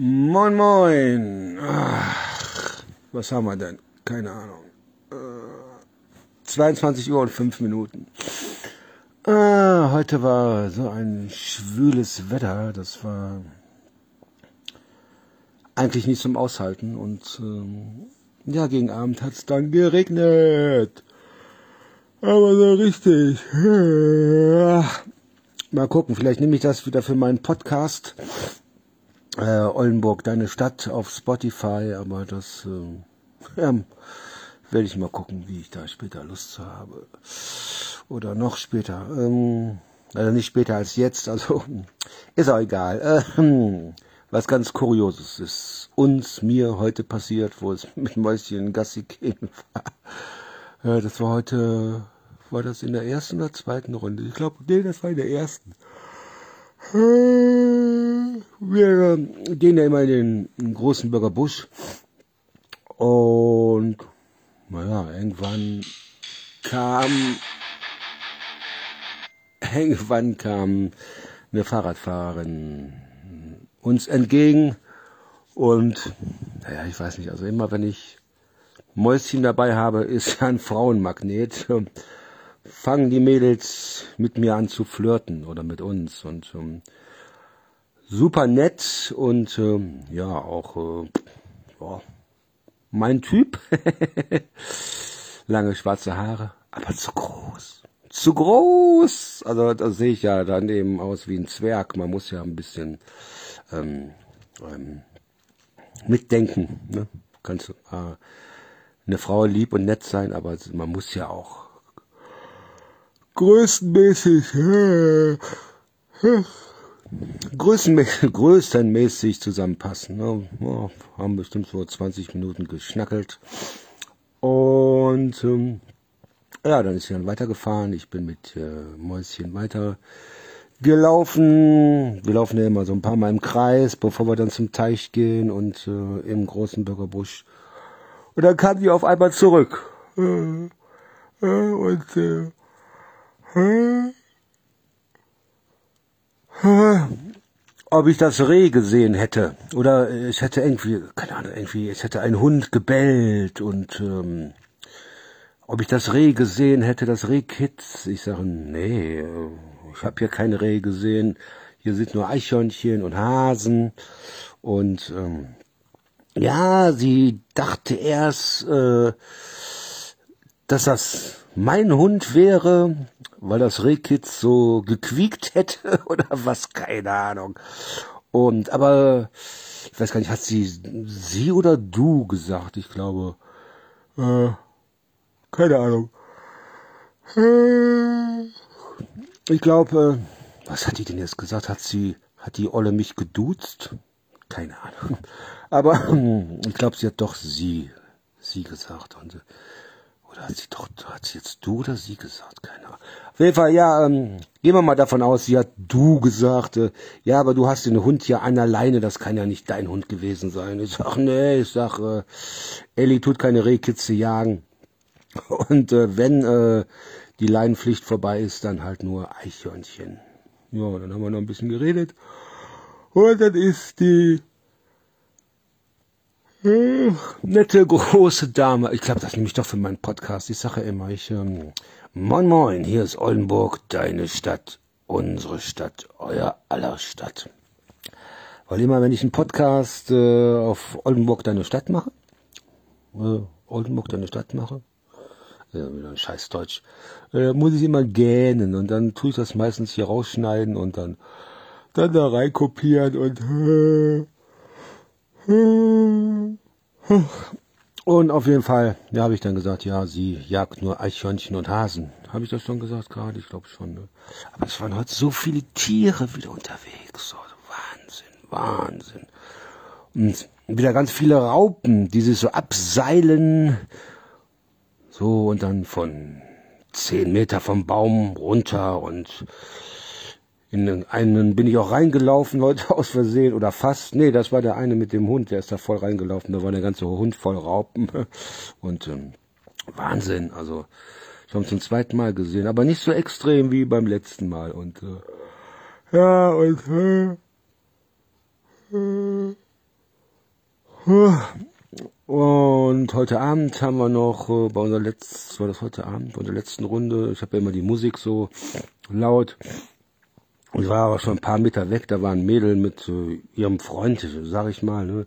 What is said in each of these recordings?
Moin, moin. Ach, was haben wir denn? Keine Ahnung. Äh, 22 Uhr und 5 Minuten. Ah, heute war so ein schwüles Wetter. Das war eigentlich nicht zum Aushalten. Und ähm, ja, gegen Abend hat es dann geregnet. Aber so richtig. Mal gucken, vielleicht nehme ich das wieder für meinen Podcast äh, Oldenburg, deine Stadt auf Spotify, aber das äh, ja, werde ich mal gucken, wie ich da später Lust zu habe. Oder noch später. Ähm, also nicht später als jetzt, also ist auch egal. Äh, was ganz Kurioses ist uns, mir heute passiert, wo es mit Mäuschen Gassi ging. äh, das war heute, war das in der ersten oder zweiten Runde? Ich glaube, nee, das war in der ersten. Wir gehen ja immer in den großen Bürger Busch und naja, irgendwann kam irgendwann kam eine Fahrradfahrerin uns entgegen. Und naja, ich weiß nicht, also immer wenn ich Mäuschen dabei habe, ist ja ein Frauenmagnet. Fangen die Mädels mit mir an zu flirten oder mit uns. Und ähm, super nett und ähm, ja auch äh, ja, mein Typ. Lange schwarze Haare aber zu groß. Zu groß! Also da sehe ich ja dann eben aus wie ein Zwerg. Man muss ja ein bisschen ähm, ähm, mitdenken ne? kannst äh, eine Frau lieb und nett sein aber man muss ja auch größtenmäßig, äh, größtenmäßig zusammenpassen. Ne? Ja, haben bestimmt so 20 Minuten geschnackelt. Und ähm, ja, dann ist sie dann weitergefahren. Ich bin mit äh, Mäuschen weiter gelaufen. Wir laufen ja immer so ein paar Mal im Kreis, bevor wir dann zum Teich gehen und äh, im großen Bürgerbusch. Und dann kam die auf einmal zurück. Äh, äh, und äh, ob ich das Reh gesehen hätte oder ich hätte irgendwie, keine Ahnung, irgendwie, es hätte ein Hund gebellt und ähm, ob ich das Reh gesehen hätte, das Rehkitz. Ich sage, nee, ich habe hier kein Reh gesehen. Hier sind nur Eichhörnchen und Hasen und ähm, ja, sie dachte erst, äh, dass das mein Hund wäre, weil das Rehkitz so gequiekt hätte oder was, keine Ahnung. Und, aber, ich weiß gar nicht, hat sie sie oder du gesagt? Ich glaube, äh, keine Ahnung. Äh, ich glaube, äh, was hat die denn jetzt gesagt? Hat sie, hat die Olle mich geduzt? Keine Ahnung. Aber ich glaube, sie hat doch sie, sie gesagt. Und oder hat sie doch, hat sie jetzt du oder sie gesagt? Keine Ahnung. Auf jeden Fall, ja, ähm, gehen wir mal davon aus, sie hat du gesagt. Äh, ja, aber du hast den Hund ja an alleine, das kann ja nicht dein Hund gewesen sein. Ich sag, nee, ich sag, äh, Ellie tut keine Rehkitze jagen. Und äh, wenn äh, die Leinenpflicht vorbei ist, dann halt nur Eichhörnchen. Ja, dann haben wir noch ein bisschen geredet. Und dann ist die nette große Dame. Ich glaube, das nehme ich doch für meinen Podcast. Ich sage immer, ich, ähm, moin moin, hier ist Oldenburg, deine Stadt, unsere Stadt, euer aller Stadt. Weil immer, wenn ich einen Podcast äh, auf Oldenburg, deine Stadt mache, äh, Oldenburg, deine Stadt mache, ja, wieder ein scheiß Deutsch, äh, muss ich immer gähnen und dann tue ich das meistens hier rausschneiden und dann, dann da reinkopieren und äh, und auf jeden Fall, ja, habe ich dann gesagt, ja, sie jagt nur Eichhörnchen und Hasen. Habe ich das schon gesagt gerade? Ich glaube schon. Ne? Aber es waren heute so viele Tiere wieder unterwegs. So, Wahnsinn, Wahnsinn. Und wieder ganz viele Raupen, die sich so abseilen. So, und dann von zehn Meter vom Baum runter und in einen bin ich auch reingelaufen heute aus Versehen oder fast. Nee, das war der eine mit dem Hund, der ist da voll reingelaufen. Da war der ganze Hund voll Raupen. Und ähm, Wahnsinn, also ich habe zum zweiten Mal gesehen, aber nicht so extrem wie beim letzten Mal. Und äh, ja, und äh, äh, Und heute Abend haben wir noch äh, bei unserer letzten, war das heute Abend, bei der letzten Runde, ich habe ja immer die Musik so laut. Ich war aber schon ein paar Meter weg, da war ein Mädel mit äh, ihrem Freund, sag ich mal, ne?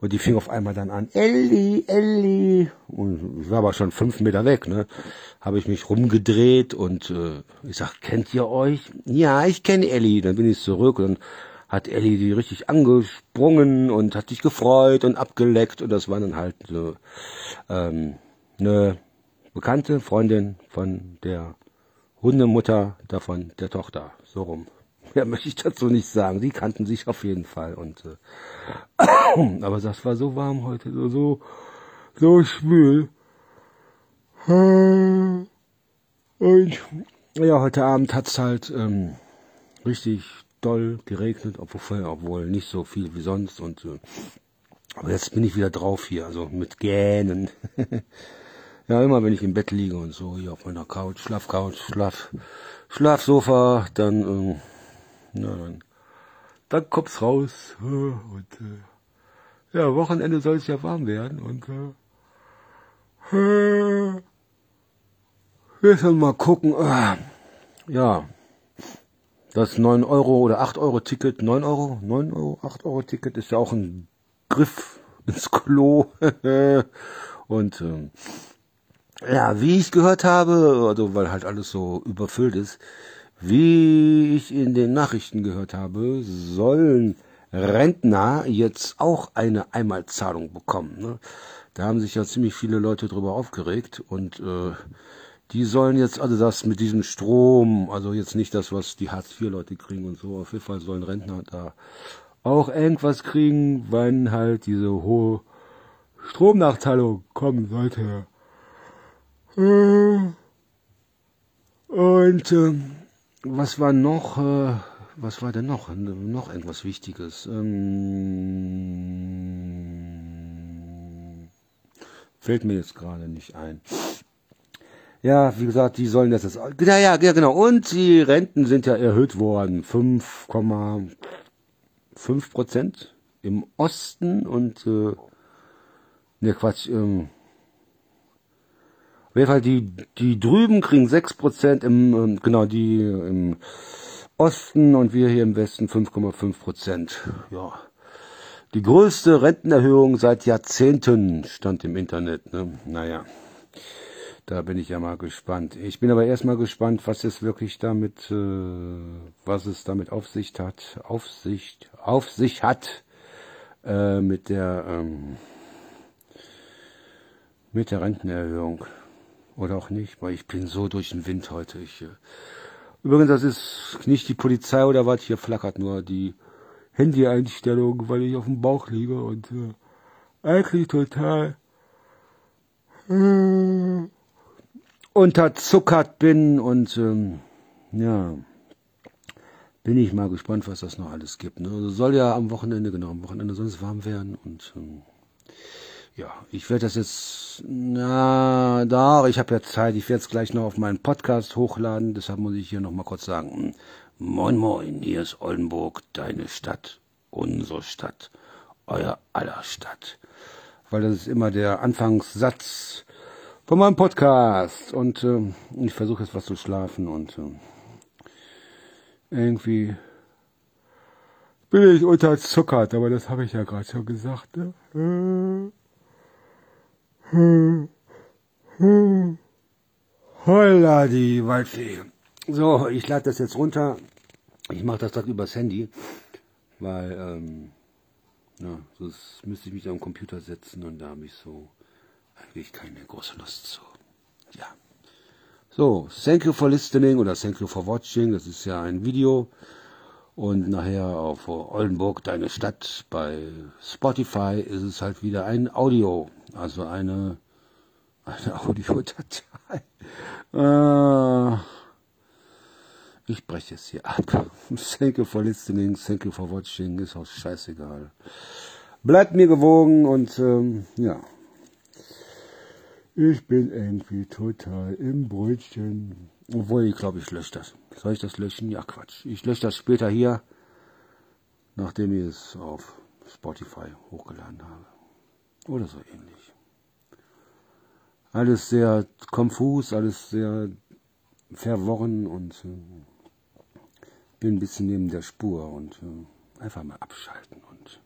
Und die fing auf einmal dann an, Elli, Elli. Und ich war aber schon fünf Meter weg, ne? Habe ich mich rumgedreht und äh, ich sag, kennt ihr euch? Ja, ich kenne Elli. Dann bin ich zurück und hat Elli die richtig angesprungen und hat sich gefreut und abgeleckt. Und das war dann halt so ähm, eine bekannte Freundin von der Hundemutter davon, der Tochter. So rum. Ja, möchte ich dazu nicht sagen. Die kannten sich auf jeden Fall. Und äh, aber das war so warm heute, so so, so schwül. Und ja, heute Abend hat's halt ähm, richtig doll geregnet, obwohl, obwohl nicht so viel wie sonst. Und äh, aber jetzt bin ich wieder drauf hier, also mit Gähnen. ja, immer wenn ich im Bett liege und so, hier auf meiner Couch, Schlafcouch, Schlaf, Schlafsofa, dann äh, na, dann, dann kommt's raus. Und äh, ja, Wochenende soll es ja warm werden. Und äh, wir sollen mal gucken. Äh, ja, das 9 Euro oder 8 Euro Ticket, 9 Euro, 9 Euro, 8 Euro Ticket ist ja auch ein Griff ins Klo. und ähm, ja, wie ich gehört habe, also weil halt alles so überfüllt ist, wie ich in den Nachrichten gehört habe, sollen Rentner jetzt auch eine Einmalzahlung bekommen. Ne? Da haben sich ja ziemlich viele Leute drüber aufgeregt und äh, die sollen jetzt, also das mit diesem Strom, also jetzt nicht das, was die Hartz-IV-Leute kriegen und so, auf jeden Fall sollen Rentner da auch irgendwas kriegen, wenn halt diese hohe Stromnachteilung kommen sollte. Äh, und äh, was war noch? Äh, was war denn noch? Noch irgendwas Wichtiges. Ähm, fällt mir jetzt gerade nicht ein. Ja, wie gesagt, die sollen das jetzt. Ja, ja, ja, genau. Und die Renten sind ja erhöht worden. 5,5 Prozent im Osten und äh, ne Quatsch, ähm, auf jeden Fall die, die drüben kriegen 6% im, ähm, genau, die im Osten und wir hier im Westen 5,5%. Ja. Die größte Rentenerhöhung seit Jahrzehnten stand im Internet. Ne? Naja, da bin ich ja mal gespannt. Ich bin aber erstmal gespannt, was es wirklich damit, äh, was es damit auf sich hat, auf sich, auf sich hat äh, mit der ähm, mit der Rentenerhöhung. Oder auch nicht, weil ich bin so durch den Wind heute. Ich, äh Übrigens, das ist nicht die Polizei oder was, hier flackert nur die Handy-Einstellung, weil ich auf dem Bauch liege und äh, eigentlich total äh, unterzuckert bin und ähm, ja, bin ich mal gespannt, was das noch alles gibt. Ne? Also soll ja am Wochenende, genau, am Wochenende es warm werden und ähm, ja, ich werde das jetzt, na, da, ich habe ja Zeit, ich werde es gleich noch auf meinen Podcast hochladen, deshalb muss ich hier noch mal kurz sagen, moin moin, hier ist Oldenburg, deine Stadt, unsere Stadt, euer aller Stadt. Weil das ist immer der Anfangssatz von meinem Podcast und äh, ich versuche jetzt was zu schlafen und äh, irgendwie bin ich unterzuckert, aber das habe ich ja gerade schon gesagt. Ne? Äh. Hm. Hm. Holla, die Waldfee. So, ich lade das jetzt runter. Ich mache das gerade übers Handy, weil, ähm, ja, sonst müsste ich mich am Computer setzen und da habe ich so eigentlich keine große Lust zu. Ja. So, thank you for listening oder thank you for watching. Das ist ja ein Video. Und nachher auf Oldenburg, deine Stadt, bei Spotify ist es halt wieder ein Audio, also eine, eine Audiodatei. Äh, ich breche es hier ab. Thank you for listening, thank you for watching, ist auch scheißegal. Bleibt mir gewogen und ähm, ja. Ich bin irgendwie total im Brötchen. Obwohl, ich glaube, ich lösche das. Soll ich das löschen? Ja, Quatsch. Ich lösche das später hier, nachdem ich es auf Spotify hochgeladen habe. Oder so ähnlich. Alles sehr konfus, alles sehr verworren und äh, bin ein bisschen neben der Spur und äh, einfach mal abschalten. Und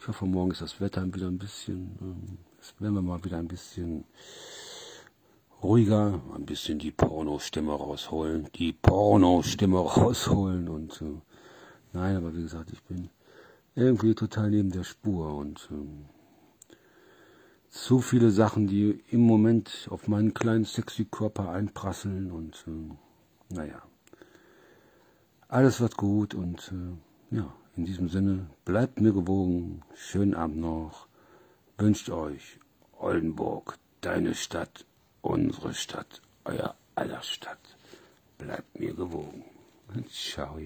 ich hoffe, morgen ist das Wetter wieder ein bisschen, äh, werden wir mal wieder ein bisschen ruhiger, ein bisschen die Porno-Stimme rausholen, die Porno-Stimme rausholen und äh, nein, aber wie gesagt, ich bin irgendwie total neben der Spur und äh, zu viele Sachen, die im Moment auf meinen kleinen sexy Körper einprasseln und äh, naja, alles wird gut und äh, ja, in diesem Sinne, bleibt mir gewogen, schönen Abend noch, wünscht euch Oldenburg, deine Stadt, unsere Stadt, euer aller Stadt. Bleibt mir gewogen. Ciao.